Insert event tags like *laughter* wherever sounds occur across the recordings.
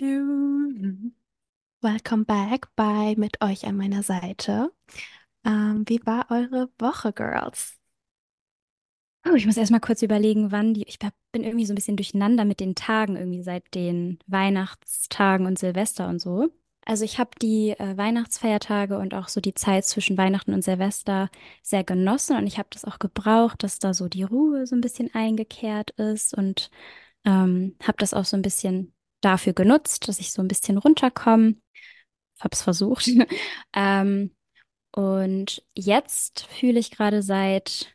Hallo. Welcome back bei mit euch an meiner Seite. Ähm, wie war eure Woche, Girls? Oh, ich muss erst mal kurz überlegen, wann die. Ich bin irgendwie so ein bisschen durcheinander mit den Tagen, irgendwie seit den Weihnachtstagen und Silvester und so. Also ich habe die äh, Weihnachtsfeiertage und auch so die Zeit zwischen Weihnachten und Silvester sehr genossen und ich habe das auch gebraucht, dass da so die Ruhe so ein bisschen eingekehrt ist und ähm, habe das auch so ein bisschen dafür genutzt, dass ich so ein bisschen runterkomme. Habe es versucht. *laughs* Ähm, und jetzt fühle ich gerade seit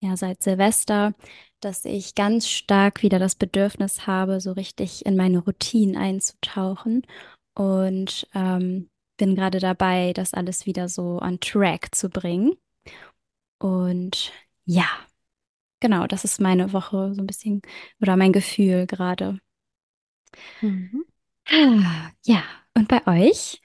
ja, seit Silvester, dass ich ganz stark wieder das Bedürfnis habe, so richtig in meine Routinen einzutauchen und ähm, bin gerade dabei, das alles wieder so on track zu bringen. Und ja, genau, das ist meine Woche so ein bisschen oder mein Gefühl gerade. Mhm. Ah, Ja, und bei euch?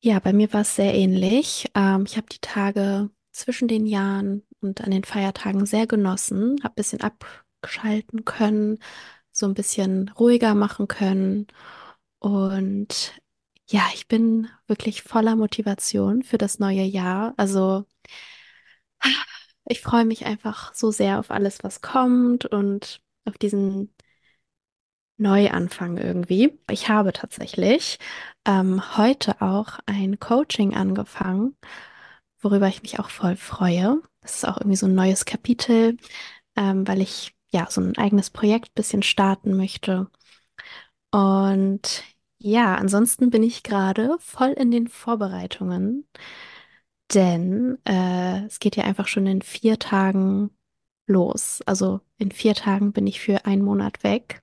Ja, bei mir war es sehr ähnlich. Ähm, ich habe die Tage zwischen den Jahren und an den Feiertagen sehr genossen, habe ein bisschen abschalten können, so ein bisschen ruhiger machen können. Und ja, ich bin wirklich voller Motivation für das neue Jahr. Also ich freue mich einfach so sehr auf alles, was kommt und auf diesen Neuanfang irgendwie. Ich habe tatsächlich ähm, heute auch ein Coaching angefangen, worüber ich mich auch voll freue. Das ist auch irgendwie so ein neues Kapitel, ähm, weil ich ja so ein eigenes Projekt bisschen starten möchte. Und ja, ansonsten bin ich gerade voll in den Vorbereitungen, denn äh, es geht ja einfach schon in vier Tagen los. Also in vier Tagen bin ich für einen Monat weg.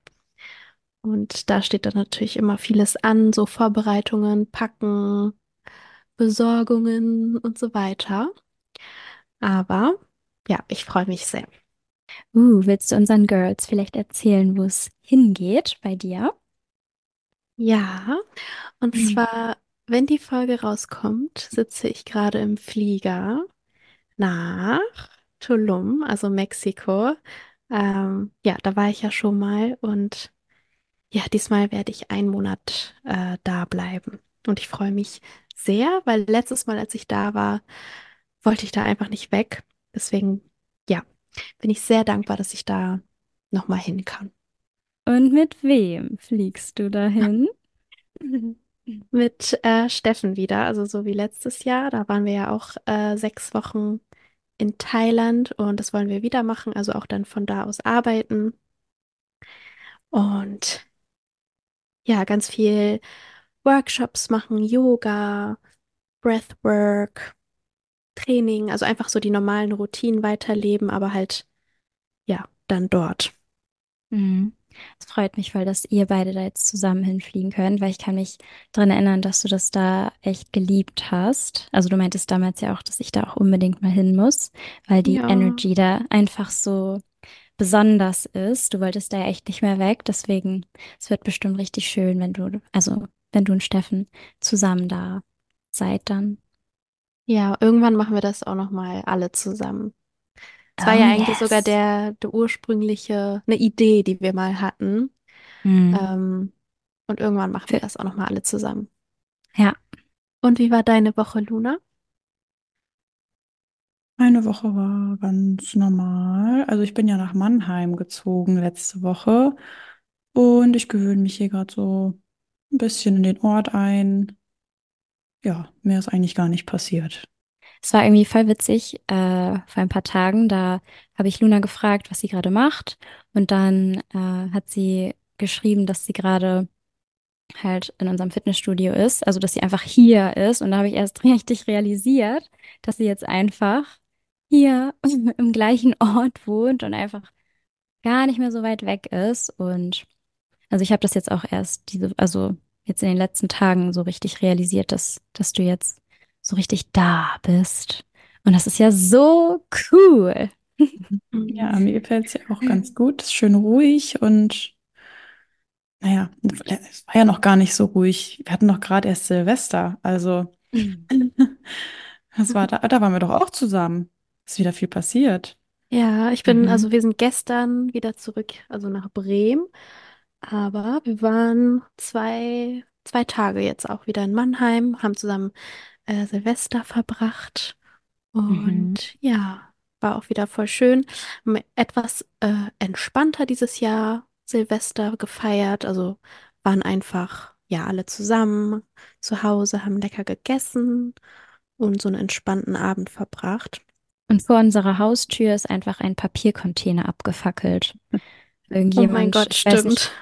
Und da steht dann natürlich immer vieles an, so Vorbereitungen, Packen, Besorgungen und so weiter. Aber ja, ich freue mich sehr. Uh, willst du unseren Girls vielleicht erzählen, wo es hingeht bei dir? Ja, und Mhm. zwar, wenn die Folge rauskommt, sitze ich gerade im Flieger nach Tulum, also Mexiko. Ähm, ja, da war ich ja schon mal und ja, diesmal werde ich einen Monat äh, da bleiben. Und ich freue mich sehr, weil letztes Mal, als ich da war, wollte ich da einfach nicht weg. Deswegen, ja, bin ich sehr dankbar, dass ich da nochmal hin kann. Und mit wem fliegst du dahin? *laughs* Mit äh, Steffen wieder, also so wie letztes Jahr. Da waren wir ja auch äh, sechs Wochen in Thailand und das wollen wir wieder machen, also auch dann von da aus arbeiten. Und ja, ganz viel Workshops machen, Yoga, Breathwork, Training, also einfach so die normalen Routinen weiterleben, aber halt, ja, dann dort. Mhm. Es freut mich voll, dass ihr beide da jetzt zusammen hinfliegen könnt, weil ich kann mich daran erinnern, dass du das da echt geliebt hast. Also du meintest damals ja auch, dass ich da auch unbedingt mal hin muss, weil die Ja. Energy da einfach so besonders ist. Du wolltest da ja echt nicht mehr weg, deswegen es wird bestimmt richtig schön, wenn du, also wenn du und Steffen zusammen da seid dann. Ja, irgendwann machen wir das auch nochmal alle zusammen. Es war Oh ja eigentlich sogar yes. der, der ursprüngliche, eine Idee, die wir mal hatten. Mhm. Ähm, und irgendwann machen wir das auch nochmal alle zusammen. ja. Und wie war deine Woche, Luna? Meine Woche war ganz normal. Also ich bin ja nach Mannheim gezogen letzte Woche und ich gewöhne mich hier gerade so ein bisschen in den Ort ein. Ja, mehr ist eigentlich gar nicht passiert. Es war irgendwie voll witzig, äh, vor ein paar Tagen, da habe ich Luna gefragt, was sie gerade macht. Und dann äh, hat sie geschrieben, dass sie gerade halt in unserem Fitnessstudio ist, also dass sie einfach hier ist. Und da habe ich erst *laughs* richtig realisiert, dass sie jetzt einfach hier *laughs* im gleichen Ort wohnt und einfach gar nicht mehr so weit weg ist. Und also ich habe das jetzt auch erst diese, also jetzt in den letzten Tagen so richtig realisiert, dass, dass du jetzt so richtig da bist. Und das ist ja so cool. Mhm. *laughs* Ja, mir gefällt es ja auch ganz gut. Es ist schön ruhig und naja, es war ja noch gar nicht so ruhig. Wir hatten doch gerade erst Silvester. Also, *laughs* das war da, da waren wir doch auch zusammen. Ist wieder viel passiert. Ja, ich bin, also Mhm. wir sind gestern wieder zurück, also nach Bremen. Aber wir waren zwei, zwei Tage jetzt auch wieder in Mannheim, haben zusammen äh, Silvester verbracht. Mhm. Und ja, war auch wieder voll schön. Haben Etwas äh, entspannter dieses Jahr Silvester gefeiert. Also waren einfach, ja, alle zusammen zu Hause, haben lecker gegessen und so einen entspannten Abend verbracht. Und vor unserer Haustür ist einfach ein Papiercontainer abgefackelt. *laughs* Oh mein Irgendjemand, Gott, weiß nicht, stimmt.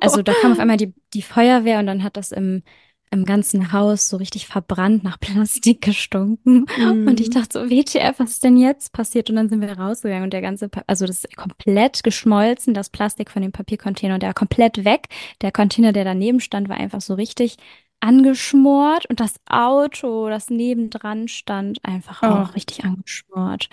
also da kam auf einmal die, die Feuerwehr und dann hat das im, im ganzen Haus so richtig verbrannt nach Plastik gestunken. Und ich Mm, dachte so, WTF, was ist denn jetzt passiert? Und dann sind wir rausgegangen und der ganze, Pa- also das ist komplett geschmolzen, das Plastik von dem Papiercontainer und der war komplett weg. Der Container, der daneben stand, war einfach so richtig angeschmort und das Auto, das nebendran stand, einfach Oh, auch richtig angeschmort.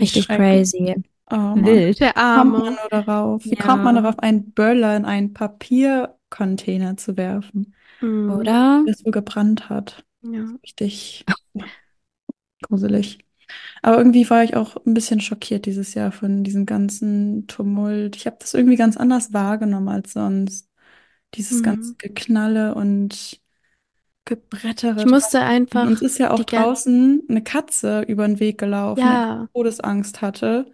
Richtig crazy. Oh. Wild. der Wie kommt man Arme. darauf? Wie kommt man Ja. darauf, einen Böller in einen Papiercontainer zu werfen, Mm, Oder? der so gebrannt hat? ja. Richtig ja, *laughs* gruselig. Aber irgendwie war ich auch ein bisschen schockiert dieses Jahr von diesem ganzen Tumult. Ich habe das irgendwie ganz anders wahrgenommen als sonst. Dieses ganze Mm. Geknalle und Ich Gebrettere musste draußen. Uns einfach ist ja auch die draußen eine Katze über den Weg gelaufen, die ja, Todesangst hatte.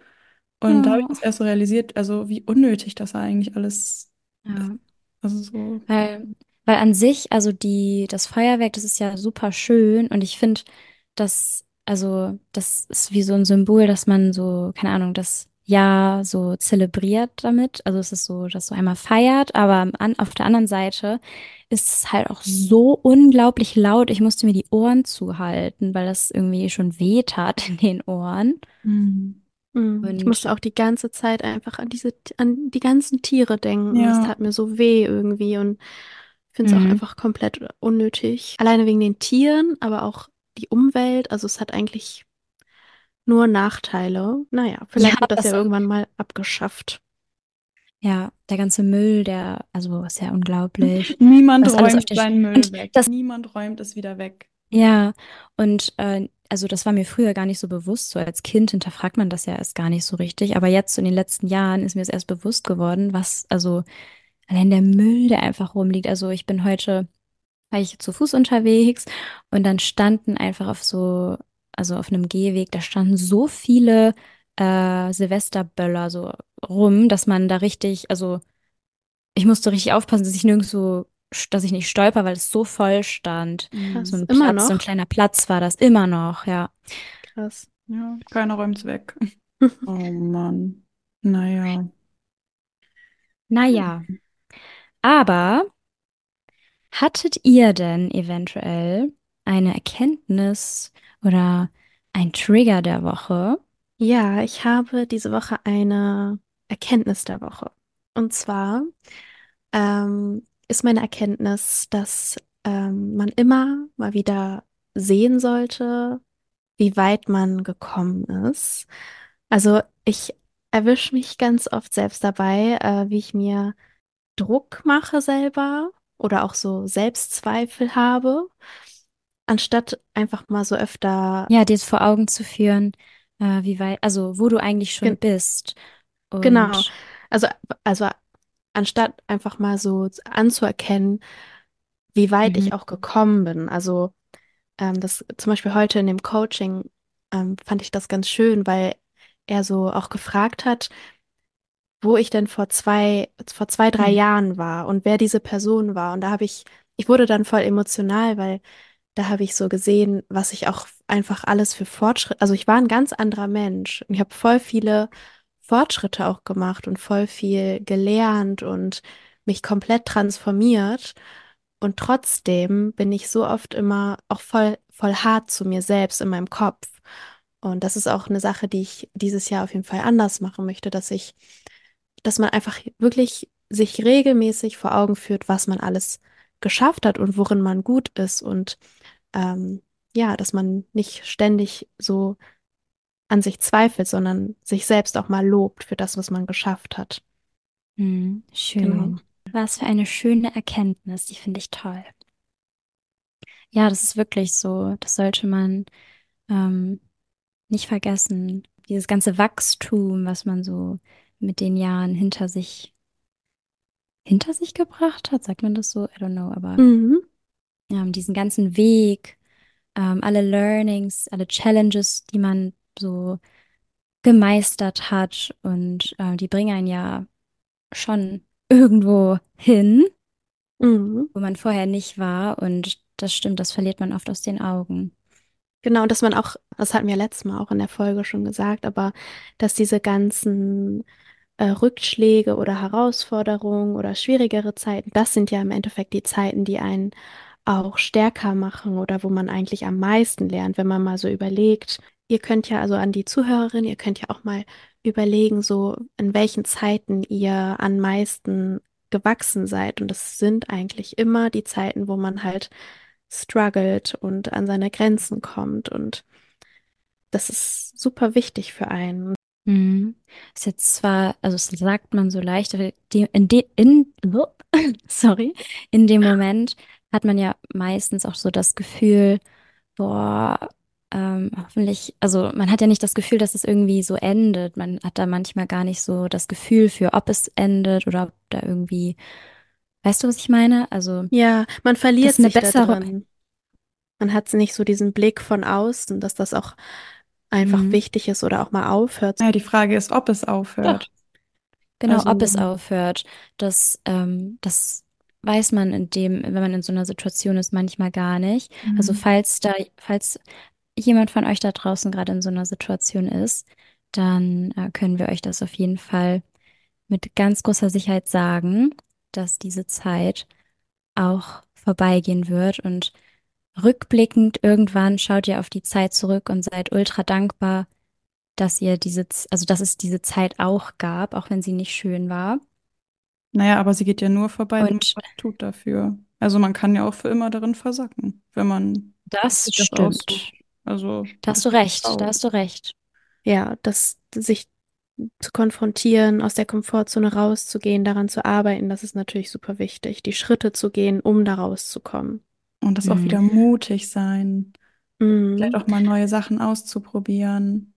Und da habe ich das erst so realisiert, also wie unnötig das eigentlich alles ist. Ja. Also so. Weil, weil an sich, also die, das Feuerwerk, das ist ja super schön und ich finde, dass, also, das ist wie so ein Symbol, dass man so, keine Ahnung, das Jahr so zelebriert damit. Also es ist so, dass so einmal feiert, aber an, auf der anderen Seite ist es halt auch so unglaublich laut. Ich musste mir die Ohren zuhalten, weil das irgendwie schon weh tat in den Ohren. Hm. mm. Ich Und musste auch die ganze Zeit einfach an diese, an die ganzen Tiere denken. Es Ja. tat mir so weh irgendwie und ich finde es auch Mhm. einfach komplett unnötig. Alleine wegen den Tieren, aber auch die Umwelt. Also es hat eigentlich nur Nachteile. Naja, ja, vielleicht wird das das ja irgendwann mal abgeschafft. Ja, der ganze Müll, der, also ist ja unglaublich. *laughs* Niemand räumt seinen Müll und weg. das, Niemand räumt es wieder weg. ja, und äh, also das war mir früher gar nicht so bewusst. So als Kind hinterfragt man das ja erst gar nicht so richtig. Aber jetzt so in den letzten Jahren ist mir es erst bewusst geworden, was, also allein der Müll, der einfach rumliegt. Also ich bin heute, war ich zu Fuß unterwegs und dann standen einfach auf so, also auf einem Gehweg, da standen so viele äh, Silvesterböller so rum, dass man da richtig, also Ich musste richtig aufpassen, dass ich nirgendwo, dass ich nicht stolper, weil es so voll stand. So Krass. ein Immer Platz, so ein noch? kleiner Platz war das immer noch, ja. Krass. Ja, keiner räumt es weg. *laughs* Oh Mann. Naja. Naja, aber hattet ihr denn eventuell eine Erkenntnis oder ein Trigger der Woche? Ja, ich habe diese Woche eine Erkenntnis der Woche. Und zwar ähm, ist meine Erkenntnis, dass ähm, man immer mal wieder sehen sollte, wie weit man gekommen ist. Also ich erwische mich ganz oft selbst dabei, äh, wie ich mir Druck mache selber oder auch so Selbstzweifel habe, anstatt einfach mal so öfter, Ja, dir es vor Augen zu führen, äh, wie weit, also wo du eigentlich schon gen bist. genau, Und also, also anstatt einfach mal so anzuerkennen, wie weit mhm. ich auch gekommen bin. Also ähm, das zum Beispiel heute in dem Coaching ähm, fand ich das ganz schön, weil er so auch gefragt hat, wo ich denn vor zwei, vor zwei, drei Mhm. Jahren war und wer diese Person war. Und da habe ich, ich wurde dann voll emotional, weil da habe ich so gesehen, was ich auch einfach alles für Fortschritte, also ich war ein ganz anderer Mensch und ich habe voll viele Fortschritte auch gemacht und voll viel gelernt und mich komplett transformiert. Und trotzdem bin ich so oft immer auch voll, voll hart zu mir selbst in meinem Kopf. Und das ist auch eine Sache, die ich dieses Jahr auf jeden Fall anders machen möchte, dass ich dass man einfach wirklich sich regelmäßig vor Augen führt, was man alles geschafft hat und worin man gut ist und ähm, ja, dass man nicht ständig so an sich zweifelt, sondern sich selbst auch mal lobt für das, was man geschafft hat. Mhm. Genau. Schön. Was für eine schöne Erkenntnis, die finde ich toll. Ja, das ist wirklich so. Das sollte man ähm, nicht vergessen. Dieses ganze Wachstum, was man so mit den Jahren hinter sich, hinter sich gebracht hat. Sagt man das so? I don't know, aber Mhm. Ähm, diesen ganzen Weg, ähm, alle Learnings, alle Challenges, die man so gemeistert hat und äh, die bringen einen ja schon irgendwo hin, Mhm. wo man vorher nicht war und das stimmt, das verliert man oft aus den Augen. Genau, dass man auch, das hatten wir letztes Mal auch in der Folge schon gesagt, aber dass diese ganzen äh, Rückschläge oder Herausforderungen oder schwierigere Zeiten, das sind ja im Endeffekt die Zeiten, die einen auch stärker machen oder wo man eigentlich am meisten lernt, wenn man mal so überlegt. Ihr könnt ja also an die Zuhörerin, ihr könnt ja auch mal überlegen, so in welchen Zeiten ihr am meisten gewachsen seid. Und das sind eigentlich immer die Zeiten, wo man halt struggelt und an seine Grenzen kommt. Und das ist super wichtig für einen. Mhm. Ist jetzt zwar, also das sagt man so leicht, aber die, in, de, in, *laughs* sorry, in dem *laughs* Moment hat man ja meistens auch so das Gefühl, boah, ähm, hoffentlich, also man hat ja nicht das Gefühl, dass es irgendwie so endet. Man hat da manchmal gar nicht so das Gefühl für, ob es endet oder ob da irgendwie, weißt du, was ich meine? Also, Ja, man das verliert ist eine sich da bessere, drin. Man hat nicht so diesen Blick von außen, dass das auch einfach Mhm. wichtig ist oder auch mal aufhört. Naja, die Frage ist, ob es Doch. aufhört. Genau, ob Also, es aufhört, das, ähm, das weiß man in dem, wenn man in so einer Situation ist, manchmal gar nicht. Also mhm. falls da, falls jemand von euch da draußen gerade in so einer Situation ist, dann äh, können wir euch das auf jeden Fall mit ganz großer Sicherheit sagen, dass diese Zeit auch vorbeigehen wird und rückblickend irgendwann schaut ihr auf die Zeit zurück und seid ultra dankbar, dass ihr diese, also dass es diese Zeit auch gab, auch wenn sie nicht schön war. Naja, aber sie geht ja nur vorbei, wenn man Und was tut dafür. Also man kann ja auch für immer darin versacken, wenn man Das das aussucht. stimmt. Also Da hast du recht, da traurig. hast du recht. Ja, das sich zu konfrontieren, aus der Komfortzone rauszugehen, daran zu arbeiten, das ist natürlich super wichtig. Die Schritte zu gehen, um da rauszukommen. Und das auch wieder Mhm. mutig sein, vielleicht Mhm. auch mal neue Sachen auszuprobieren.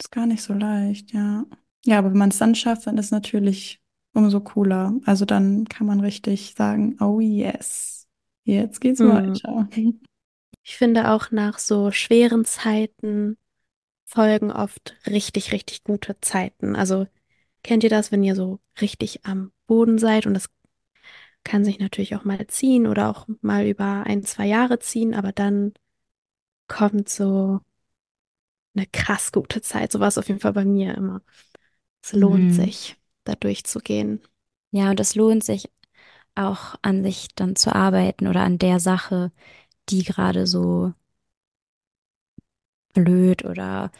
Ist gar nicht so leicht, ja. Ja, aber wenn man es dann schafft, dann ist es natürlich umso cooler. Also dann kann man richtig sagen, oh yes, jetzt geht's Mhm. weiter. Ich finde auch nach so schweren Zeiten folgen oft richtig, richtig gute Zeiten. Also kennt ihr das, wenn ihr so richtig am Boden seid und das kann sich natürlich auch mal ziehen oder auch mal über ein, zwei Jahre ziehen, aber dann kommt so eine krass gute Zeit. So war es auf jeden Fall bei mir immer. Es lohnt Mhm. sich, da durchzugehen. Ja, und es lohnt sich auch an sich dann zu arbeiten oder an der Sache, die gerade so blöd oder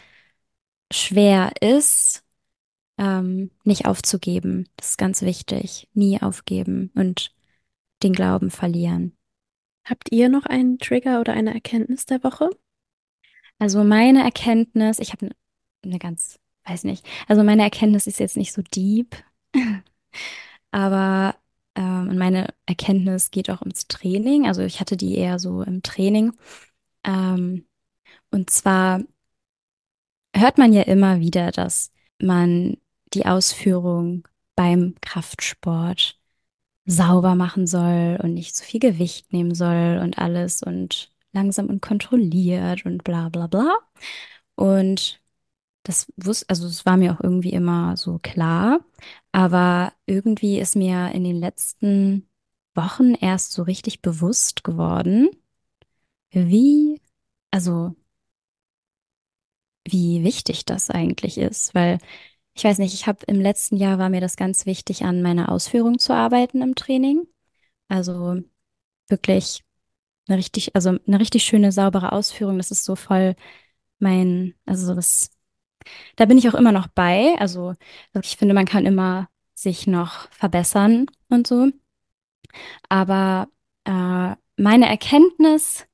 schwer ist, ähm, nicht aufzugeben. Das ist ganz wichtig. Nie aufgeben und den Glauben verlieren. Habt ihr noch einen Trigger oder eine Erkenntnis der Woche? Also meine Erkenntnis, ich habe eine ne ganz, weiß nicht, also meine Erkenntnis ist jetzt nicht so deep, *laughs* aber ähm, meine Erkenntnis geht auch ums Training. Also ich hatte die eher so im Training. Ähm, und zwar hört man ja immer wieder, dass man die Ausführung beim Kraftsport sauber machen soll und nicht zu viel Gewicht nehmen soll und alles und langsam und kontrolliert und bla bla bla. Und das wusste, also es war mir auch irgendwie immer so klar, aber irgendwie ist mir in den letzten Wochen erst so richtig bewusst geworden, wie, also wie wichtig das eigentlich ist, weil ich weiß nicht, ich habe im letzten Jahr war mir das ganz wichtig, an meiner Ausführung zu arbeiten im Training. Also wirklich eine richtig, also eine richtig schöne, saubere Ausführung. Das ist so voll mein, also das, da bin ich auch immer noch bei. Also ich finde, man kann immer sich noch verbessern und so. Aber äh, meine Erkenntnis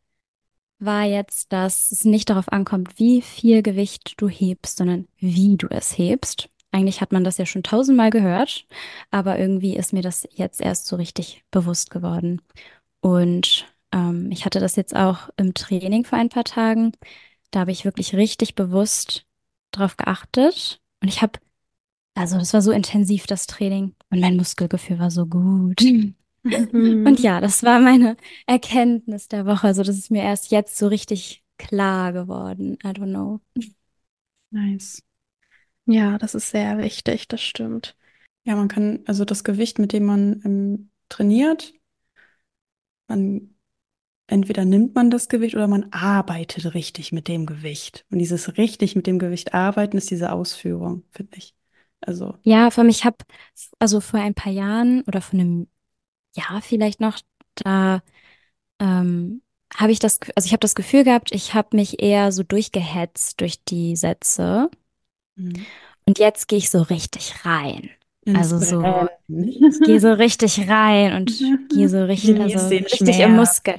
war jetzt, dass es nicht darauf ankommt, wie viel Gewicht du hebst, sondern wie du es hebst. Eigentlich hat man das ja schon tausendmal gehört, aber irgendwie ist mir das jetzt erst so richtig bewusst geworden. Und ähm, ich hatte das jetzt auch im Training vor ein paar Tagen. Da habe ich wirklich richtig bewusst drauf geachtet. Und ich habe Also, das war so intensiv, das Training. Und mein Muskelgefühl war so gut. *laughs* Und Mhm. ja, das war meine Erkenntnis der Woche. Also, das ist mir erst jetzt so richtig klar geworden. I don't know. Nice. Ja, das ist sehr wichtig, das stimmt. Ja, man kann, also das Gewicht, mit dem man ähm, trainiert, man entweder nimmt man das Gewicht oder man arbeitet richtig mit dem Gewicht. Und dieses richtig mit dem Gewicht arbeiten ist diese Ausführung, finde ich. Also, Ja, für mich habe, also vor ein paar Jahren oder vor einem Jahr vielleicht noch, da ähm, habe ich das, also ich habe das Gefühl gehabt, ich habe mich eher so durchgehetzt durch die Sätze. mhm. Und jetzt gehe ich so richtig rein. Also so, Brennen. ich gehe so richtig rein und *laughs* gehe so richtig, also richtig im. Muskel.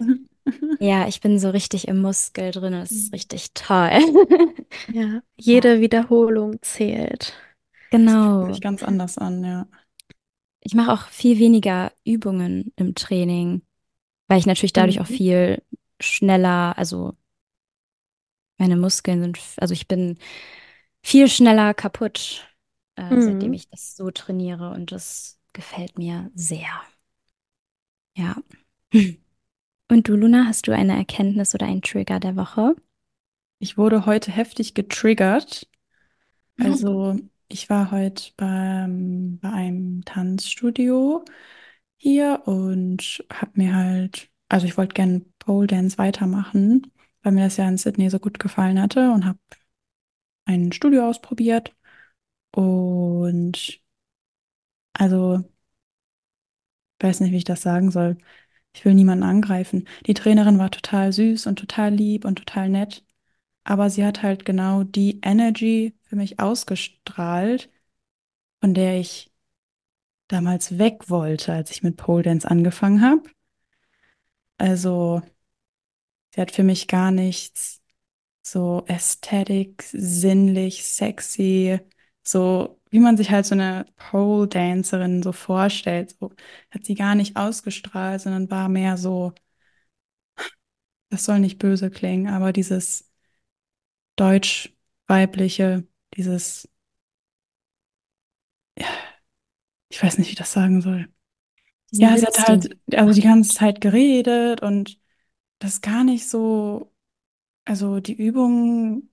Ja, ich bin so richtig im Muskel drin. Das ist richtig toll. *laughs* Ja, jede Wiederholung zählt. Das fühlt Genau. sich ganz anders an, ja. Ich mache auch viel weniger Übungen im Training, weil ich natürlich dadurch auch Mhm. viel schneller, also meine Muskeln sind, also ich bin viel schneller kaputt, äh, seitdem Mhm. ich das so trainiere und das gefällt mir sehr. Ja. *laughs* Und du, Luna, hast du eine Erkenntnis oder einen Trigger der Woche? Ich wurde heute heftig getriggert. Also, ich war heute beim, bei einem Tanzstudio hier und habe mir halt, also ich wollte gerne Pole Dance weitermachen, weil mir das ja in Sydney so gut gefallen hatte und habe ein Studio ausprobiert. Und also, weiß nicht, wie ich das sagen soll. Ich will niemanden angreifen. Die Trainerin war total süß und total lieb und total nett. Aber sie hat halt genau die Energy für mich ausgestrahlt, von der ich damals weg wollte, als ich mit Pole Dance angefangen habe. Also, sie hat für mich gar nichts so ästhetik, sinnlich, sexy, so wie man sich halt so eine Pole Dancerin so vorstellt. So hat sie gar nicht ausgestrahlt, sondern war mehr so, das soll nicht böse klingen, aber dieses deutsch-weibliche, dieses ich weiß nicht, wie ich das sagen soll. Diesen Ja, sie hat halt also die ganze Zeit geredet und das gar nicht so, also die Übungen,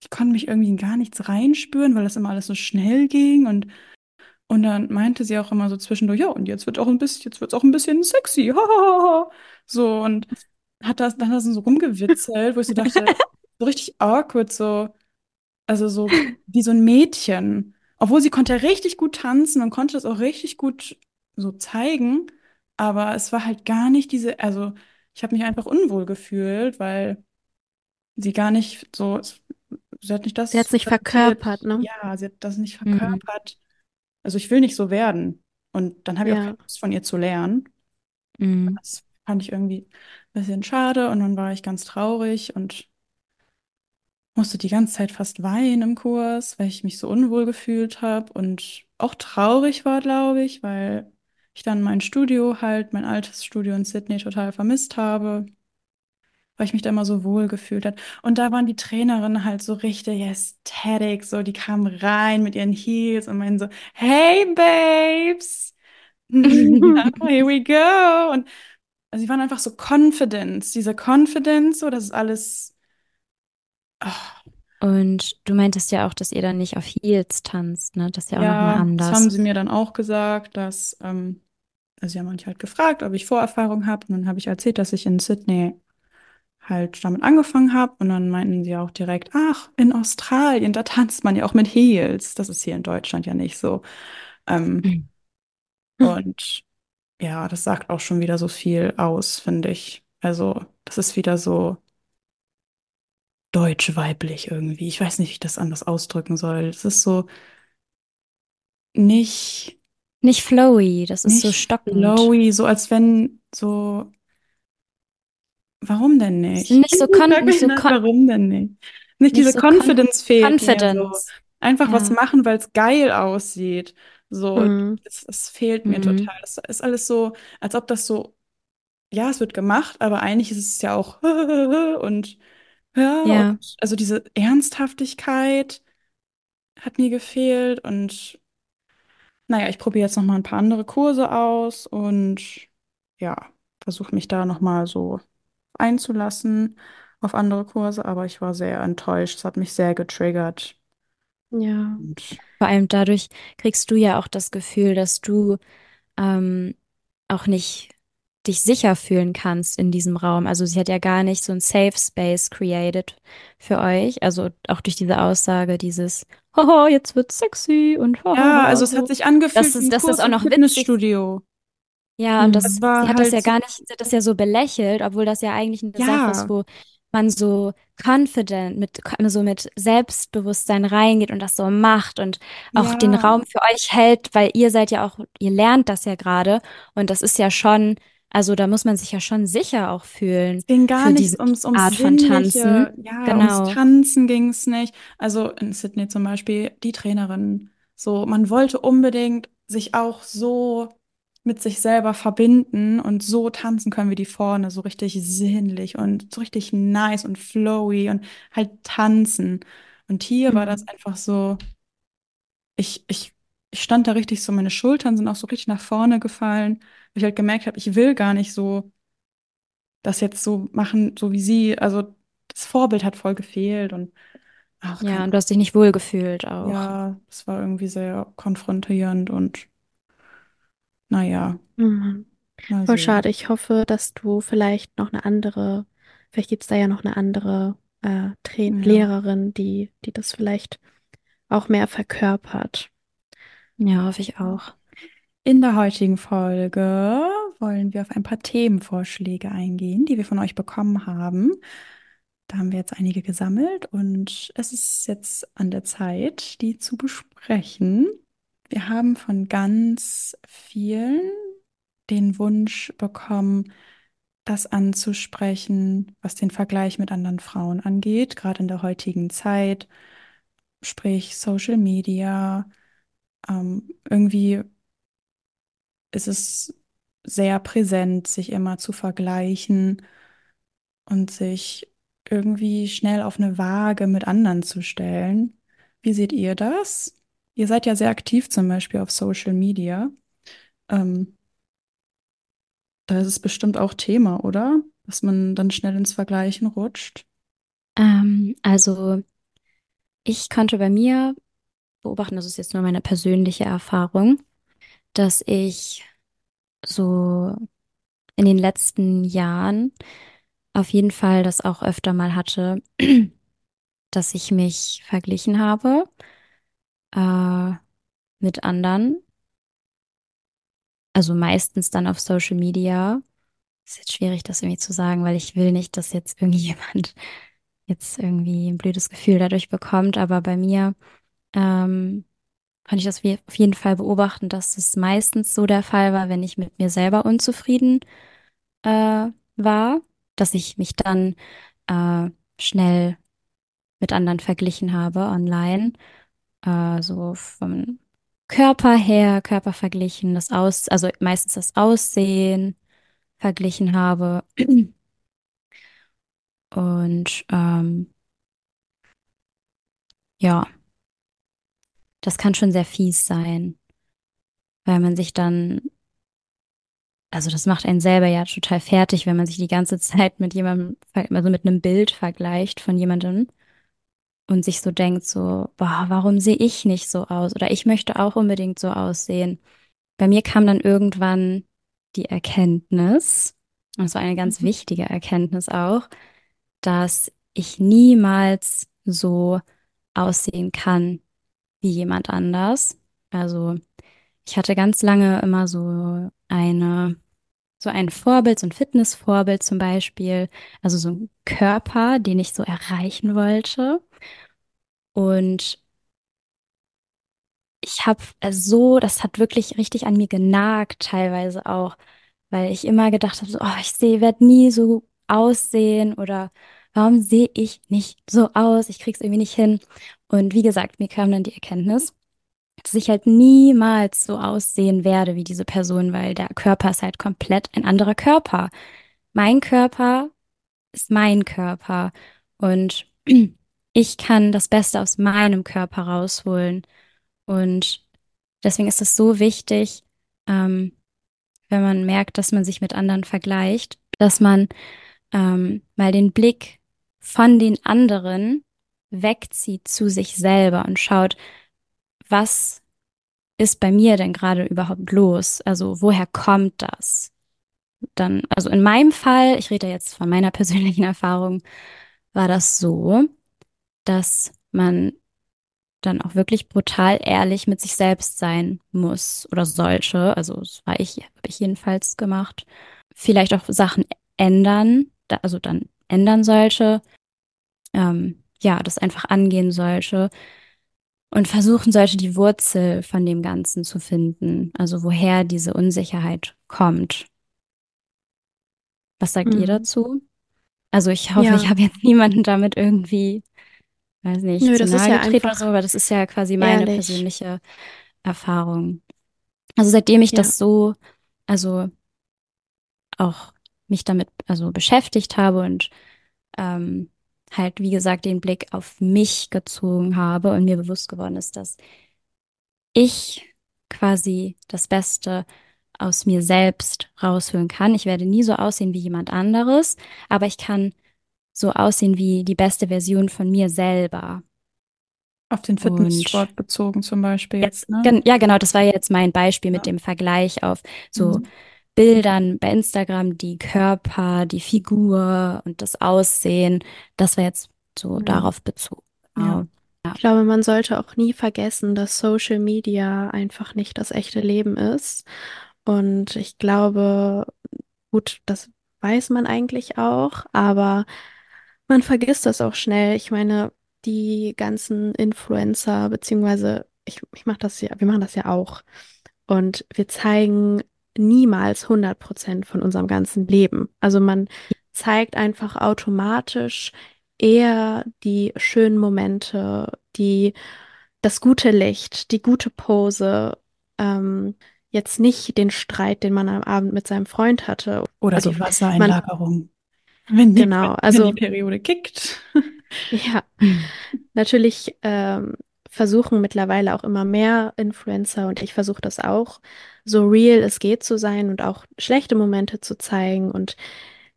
ich konnte mich irgendwie in gar nichts reinspüren, weil das immer alles so schnell ging und und dann meinte sie auch immer so zwischendurch, ja, und jetzt wird auch ein bisschen, jetzt wird's auch ein bisschen sexy, *laughs* hahaha. So und hat das dann hat das so rumgewitzelt, wo ich so dachte, so richtig awkward, so also so wie so ein Mädchen. Obwohl sie konnte richtig gut tanzen und konnte das auch richtig gut so zeigen. Aber es war halt gar nicht diese, also ich habe mich einfach unwohl gefühlt, weil sie gar nicht so, sie hat nicht Sie hat es das nicht verkörpert, ne? Ja, sie hat das nicht Mhm. verkörpert. Also ich will nicht so werden. Und dann habe ich auch keine Ja. Lust von ihr zu lernen. Mhm. Das fand ich irgendwie ein bisschen schade und dann war ich ganz traurig und musste die ganze Zeit fast weinen im Kurs, weil ich mich so unwohl gefühlt habe und auch traurig war, glaube ich, weil ich dann mein Studio halt, mein altes Studio in Sydney total vermisst habe, weil ich mich da immer so wohl gefühlt habe. Und da waren die Trainerinnen halt so richtig aesthetic, so die kamen rein mit ihren Heels und meinen so, hey Babes, *laughs* *laughs* here we go. Und also sie waren einfach so Confidence, diese Confidence, so das ist alles. ah, Und du meintest ja auch, dass ihr dann nicht auf Heels tanzt, ne? Das ist ja auch nochmal Ja, das haben anders. sie mir dann auch gesagt, dass, ähm, also sie haben mich halt gefragt, ob ich Vorerfahrung habe. Und dann habe ich erzählt, dass ich in Sydney halt damit angefangen habe. Und dann meinten sie auch direkt, ach, in Australien, da tanzt man ja auch mit Heels. Das ist hier in Deutschland ja nicht so. Ähm, Mhm. und ja, das sagt auch schon wieder so viel aus, finde ich. Also, das ist wieder so deutsch-weiblich irgendwie. Ich weiß nicht, wie ich das anders ausdrücken soll. Es ist so nicht. Nicht flowy, das ist so Nicht stockend. flowy, so als wenn so, warum denn Es nicht? nicht so mir so warum denn nicht? Nicht nicht diese so Confidence fehlt mir so. Confidence. Einfach was Ja. machen, weil es geil aussieht. So, Mhm. es, es fehlt mir Mhm. total. Das ist alles so, als ob das so, ja, es wird gemacht, aber eigentlich ist es ja auch *laughs* und ja, und Ja. also diese Ernsthaftigkeit hat mir gefehlt und naja, ich probiere jetzt noch mal ein paar andere Kurse aus und ja, versuche mich da noch mal so einzulassen auf andere Kurse, aber ich war sehr enttäuscht. Es hat mich sehr getriggert. Ja. Und Vor allem dadurch kriegst du ja auch das Gefühl, dass du ähm, auch nicht dich sicher fühlen kannst in diesem Raum. Also sie hat ja gar nicht so ein Safe Space created für euch. Also auch durch diese Aussage, dieses, haha, jetzt wird's sexy und ja, haha, also es hat sich angefühlt Das ist, das ist auch noch witzig. Ja, und. Das das, sie hat das ja halt so, gar nicht, sie hat das ja so belächelt, obwohl das ja eigentlich eine Sache ist, ja, wo man so confident, mit, so mit Selbstbewusstsein reingeht und das so macht und auch den ja. Raum für euch hält, weil ihr seid ja auch, ihr lernt das ja gerade und das ist ja schon, also da muss man sich ja schon sicher auch fühlen Es ging gar nicht ums, ums Art von Tanzen. ja, ums Genau. Tanzen ging es nicht. Also in Sydney zum Beispiel, die Trainerin, so, man wollte unbedingt sich auch so mit sich selber verbinden und so tanzen können wie die vorne, so richtig sinnlich und so richtig nice und flowy und halt tanzen. Und hier war das Mhm. einfach so, ich, ich, ich stand da richtig so, meine Schultern sind auch so richtig nach vorne gefallen, weil ich halt gemerkt habe, ich will gar nicht so das jetzt so machen, so wie sie. Also das Vorbild hat voll gefehlt und ach, Ja, und du hast dich nicht wohlgefühlt auch. Ja, es war irgendwie sehr konfrontierend und naja, Mhm. mal Voll sehen. schade. Ich hoffe, dass du vielleicht noch eine andere, vielleicht gibt es da ja noch eine andere äh, Tra Ja. Lehrerin, die, die das vielleicht auch mehr verkörpert. Ja, hoffe ich auch. In der heutigen Folge wollen wir auf ein paar Themenvorschläge eingehen, die wir von euch bekommen haben. Da haben wir jetzt einige gesammelt und es ist jetzt an der Zeit, die zu besprechen. Wir haben von ganz vielen den Wunsch bekommen, das anzusprechen, was den Vergleich mit anderen Frauen angeht, gerade in der heutigen Zeit, sprich Social Media. Ähm, irgendwie ist es sehr präsent, sich immer zu vergleichen und sich irgendwie schnell auf eine Waage mit anderen zu stellen. Wie seht ihr das? Ihr seid ja sehr aktiv zum Beispiel auf Social Media. Ähm, da ist es bestimmt auch Thema, oder? Dass man dann schnell ins Vergleichen rutscht. Ähm, also ich konnte bei mir beobachten, das ist jetzt nur meine persönliche Erfahrung, dass ich so in den letzten Jahren auf jeden Fall das auch öfter mal hatte, *clears throat* dass ich mich verglichen habe äh, mit anderen. Also meistens dann auf Social Media. Ist jetzt schwierig, das irgendwie zu sagen, weil ich will nicht, dass jetzt irgendjemand *laughs* jetzt irgendwie ein blödes Gefühl dadurch bekommt. Aber bei mir ähm, konnte ich das auf jeden Fall beobachten, dass es meistens so der Fall war, wenn ich mit mir selber unzufrieden äh, war, dass ich mich dann äh, schnell mit anderen verglichen habe online. Äh, so vom Körper her, Körper verglichen, das Aus, also meistens das Aussehen verglichen habe. *clears throat* Und ähm, ja, das kann schon sehr fies sein, weil man sich dann, also das macht einen selber ja total fertig, wenn man sich die ganze *laughs* Zeit mit jemandem, also mit einem Bild vergleicht von jemandem und sich so denkt, so, boah, warum sehe ich nicht so aus? Oder ich möchte auch unbedingt so aussehen. Bei mir kam dann irgendwann die Erkenntnis, und das war eine ganz Mhm. wichtige Erkenntnis auch, dass ich niemals so aussehen kann wie jemand anders. Also ich hatte ganz lange immer so eine, so ein Vorbild, so ein Fitnessvorbild zum Beispiel, also so ein Körper, den ich so erreichen wollte. Und ich habe so, das hat wirklich richtig an mir genagt, teilweise auch, weil ich immer gedacht habe, so, oh, ich sehe, werde nie so aussehen oder warum sehe ich nicht so aus? Ich krieg's irgendwie nicht hin. Und wie gesagt, mir kam dann die Erkenntnis, dass ich halt niemals so aussehen werde wie diese Person, weil der Körper ist halt komplett ein anderer Körper. Mein Körper ist mein Körper und ich kann das Beste aus meinem Körper rausholen. Und Deswegen ist es so wichtig, ähm, wenn man merkt, dass man sich mit anderen vergleicht, dass man ähm, mal den Blick von den anderen wegzieht zu sich selber und schaut, was ist bei mir denn gerade überhaupt los? Also woher kommt das? Dann, also in meinem Fall, ich rede jetzt von meiner *laughs* persönlichen Erfahrung, war das so, dass man dann auch wirklich brutal ehrlich mit sich selbst sein muss oder sollte. Also das war ich, habe ich jedenfalls gemacht. Vielleicht auch Sachen ändern, also dann ändern sollte. Ähm, ja, das einfach angehen sollte und versuchen sollte, die Wurzel von dem Ganzen zu finden. Also woher diese Unsicherheit kommt. Was sagt ihr Mhm. dazu? Also ich hoffe, ich Ja, habe jetzt niemanden damit irgendwie, weiß nicht, nö, das ist ja getreten oder so, einfach aber das ist ja quasi meine ehrlich. persönliche Erfahrung. Also seitdem ich Ja. das so, also auch mich damit also beschäftigt habe und ähm, halt, wie gesagt, den Blick auf mich gezogen habe und mir bewusst geworden ist, dass ich quasi das Beste aus mir selbst rausholen kann. Ich werde nie so aussehen wie jemand anderes, aber ich kann so aussehen wie die beste Version von mir selber. Auf den Und Fitnesssport bezogen zum Beispiel jetzt, ne? gen- ja, genau, das war jetzt mein Beispiel mit Ja. dem Vergleich auf so Mhm. Bildern bei Instagram, die Körper, die Figur und das Aussehen. Das war jetzt so Ja. darauf bezogen. Ja. Genau. Ich glaube, man sollte auch nie vergessen, dass Social Media einfach nicht das echte Leben ist. Und ich glaube, gut, das weiß man eigentlich auch, aber man vergisst das auch schnell. Ich meine, die ganzen Influencer, beziehungsweise ich, ich mache das ja, wir machen das ja auch. Und wir zeigen niemals hundert Prozent von unserem ganzen Leben. Also man zeigt einfach automatisch eher die schönen Momente, die, das gute Licht, die gute Pose, ähm, jetzt nicht den Streit, den man am Abend mit seinem Freund hatte. Oder Also die man, Wassereinlagerung. Wenn die, genau, wenn die also Periode kickt. *laughs* ja, natürlich ähm, versuchen mittlerweile auch immer mehr Influencer und ich versuche das auch, so real es geht zu sein und auch schlechte Momente zu zeigen und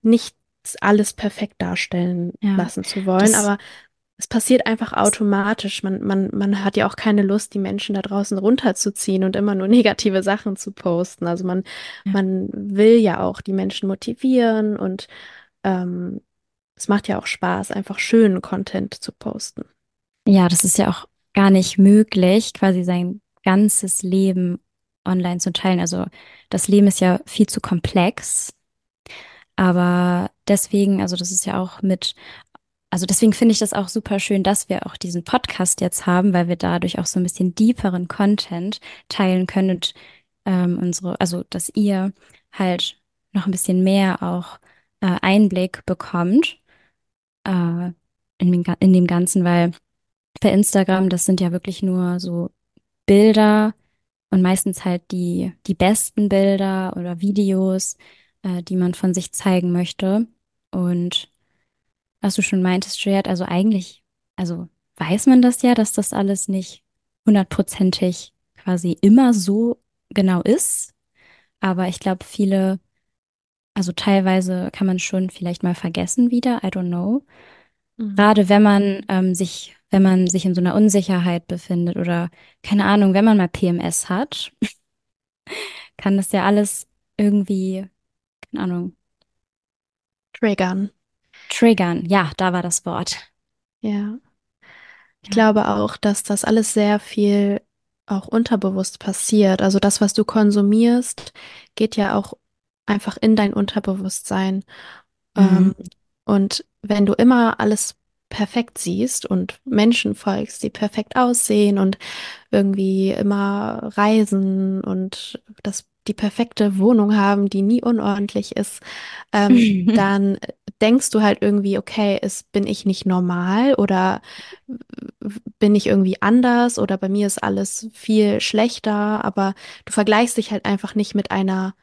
nicht alles perfekt darstellen Ja, lassen zu wollen, aber es passiert einfach automatisch. Man, man, man hat ja auch keine Lust, die Menschen da draußen runterzuziehen und immer nur *laughs* negative Sachen zu posten. Also man, ja. man will ja auch die Menschen motivieren und ähm, es macht ja auch Spaß, einfach schönen Content zu posten. Ja, das ist ja auch gar nicht möglich, quasi sein ganzes Leben online zu teilen. Also das Leben ist ja viel zu komplex, aber deswegen, also das ist ja auch mit, also deswegen finde ich das auch super schön, dass wir auch diesen Podcast jetzt haben, weil wir dadurch auch so ein bisschen deeperen Content teilen können und ähm, unsere, also dass ihr halt noch ein bisschen mehr auch äh, Einblick bekommt äh, in den, in dem Ganzen, weil bei Instagram, das sind ja wirklich nur so Bilder und meistens halt die, die besten Bilder oder Videos, äh, die man von sich zeigen möchte. Und was du schon meintest, Juliet, also eigentlich, also weiß man das ja, dass das alles nicht hundertprozentig quasi immer so genau ist. Aber ich glaube, viele, also teilweise kann man schon vielleicht mal vergessen wieder, I don't know. Mhm. Gerade wenn man ähm, sich, wenn man sich in so einer Unsicherheit befindet oder keine Ahnung, wenn man mal PMS hat, *laughs* kann das ja alles irgendwie, keine Ahnung, Triggern. triggern. Ja, da war das Wort. Ja. Ich Ja. glaube auch, dass das alles sehr viel auch unterbewusst passiert. Also das, was du konsumierst, geht ja auch einfach in dein Unterbewusstsein. Mhm. Ähm, und wenn du immer alles perfekt siehst und Menschen folgst, die perfekt aussehen und irgendwie immer reisen und das, die perfekte Wohnung haben, die nie unordentlich ist, ähm, *laughs* dann denkst du halt irgendwie, okay, ist, bin ich nicht normal oder bin ich irgendwie anders oder bei mir ist alles viel schlechter, aber du vergleichst dich halt einfach nicht mit einer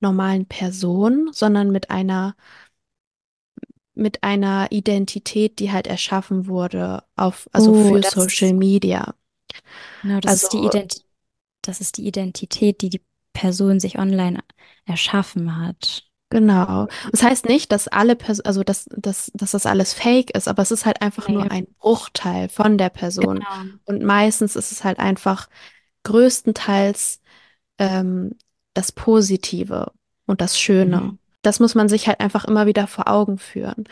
normalen Person, sondern mit einer mit einer Identität, die halt erschaffen wurde auf, also Oh, für Social ist, Media. genau, das ist die Also Identität. das ist die Identität, die die Person sich online erschaffen hat. Genau. Das heißt nicht, dass alle Person, also dass, dass, dass das alles fake ist, aber es ist halt einfach Nee. nur ein Bruchteil von der Person. Genau. Und meistens ist es halt einfach größtenteils ähm, das Positive und das Schöne. Mhm. Das muss man sich halt einfach immer wieder vor Augen führen.